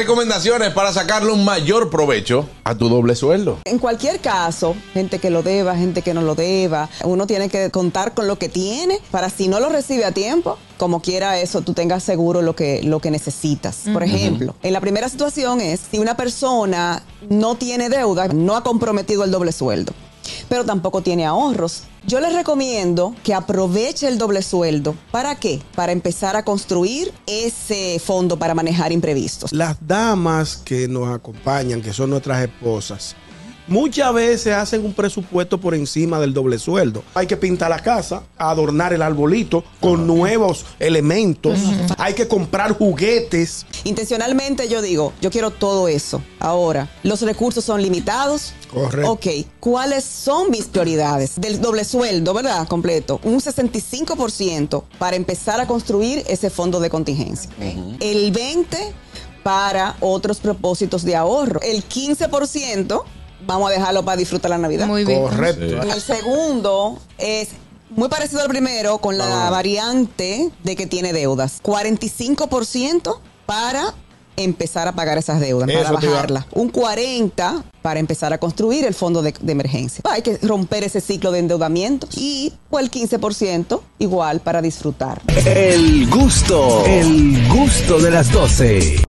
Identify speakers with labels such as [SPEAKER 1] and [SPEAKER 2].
[SPEAKER 1] Recomendaciones para sacarle un mayor provecho a tu doble sueldo.
[SPEAKER 2] En cualquier caso, gente que lo deba, gente que no lo deba, uno tiene que contar con lo que tiene para si no lo recibe a tiempo, como quiera eso, tú tengas seguro lo que, lo que necesitas. Por ejemplo, en la primera situación es si una persona no tiene deuda, no ha comprometido el doble sueldo pero tampoco tiene ahorros. Yo les recomiendo que aproveche el doble sueldo. ¿Para qué? Para empezar a construir ese fondo para manejar imprevistos.
[SPEAKER 3] Las damas que nos acompañan, que son nuestras esposas, muchas veces hacen un presupuesto por encima del doble sueldo. Hay que pintar la casa, adornar el arbolito con nuevos elementos. Hay que comprar juguetes.
[SPEAKER 2] Intencionalmente yo digo, yo quiero todo eso. Ahora, los recursos son limitados.
[SPEAKER 3] Correcto.
[SPEAKER 2] Ok, ¿cuáles son mis prioridades? Del doble sueldo, ¿verdad? Completo. Un 65% para empezar a construir ese fondo de contingencia. El 20% para otros propósitos de ahorro. El 15% vamos a dejarlo para disfrutar la Navidad.
[SPEAKER 4] Muy bien.
[SPEAKER 3] Correcto.
[SPEAKER 2] El segundo es muy parecido al primero con la variante de que tiene deudas. 45% para empezar a pagar esas deudas,
[SPEAKER 3] Eso
[SPEAKER 2] para bajarlas. Un 40% para empezar a construir el fondo de, de emergencia. Hay que romper ese ciclo de endeudamiento. Y pues, el 15% igual para disfrutar.
[SPEAKER 5] El gusto, el gusto de las 12.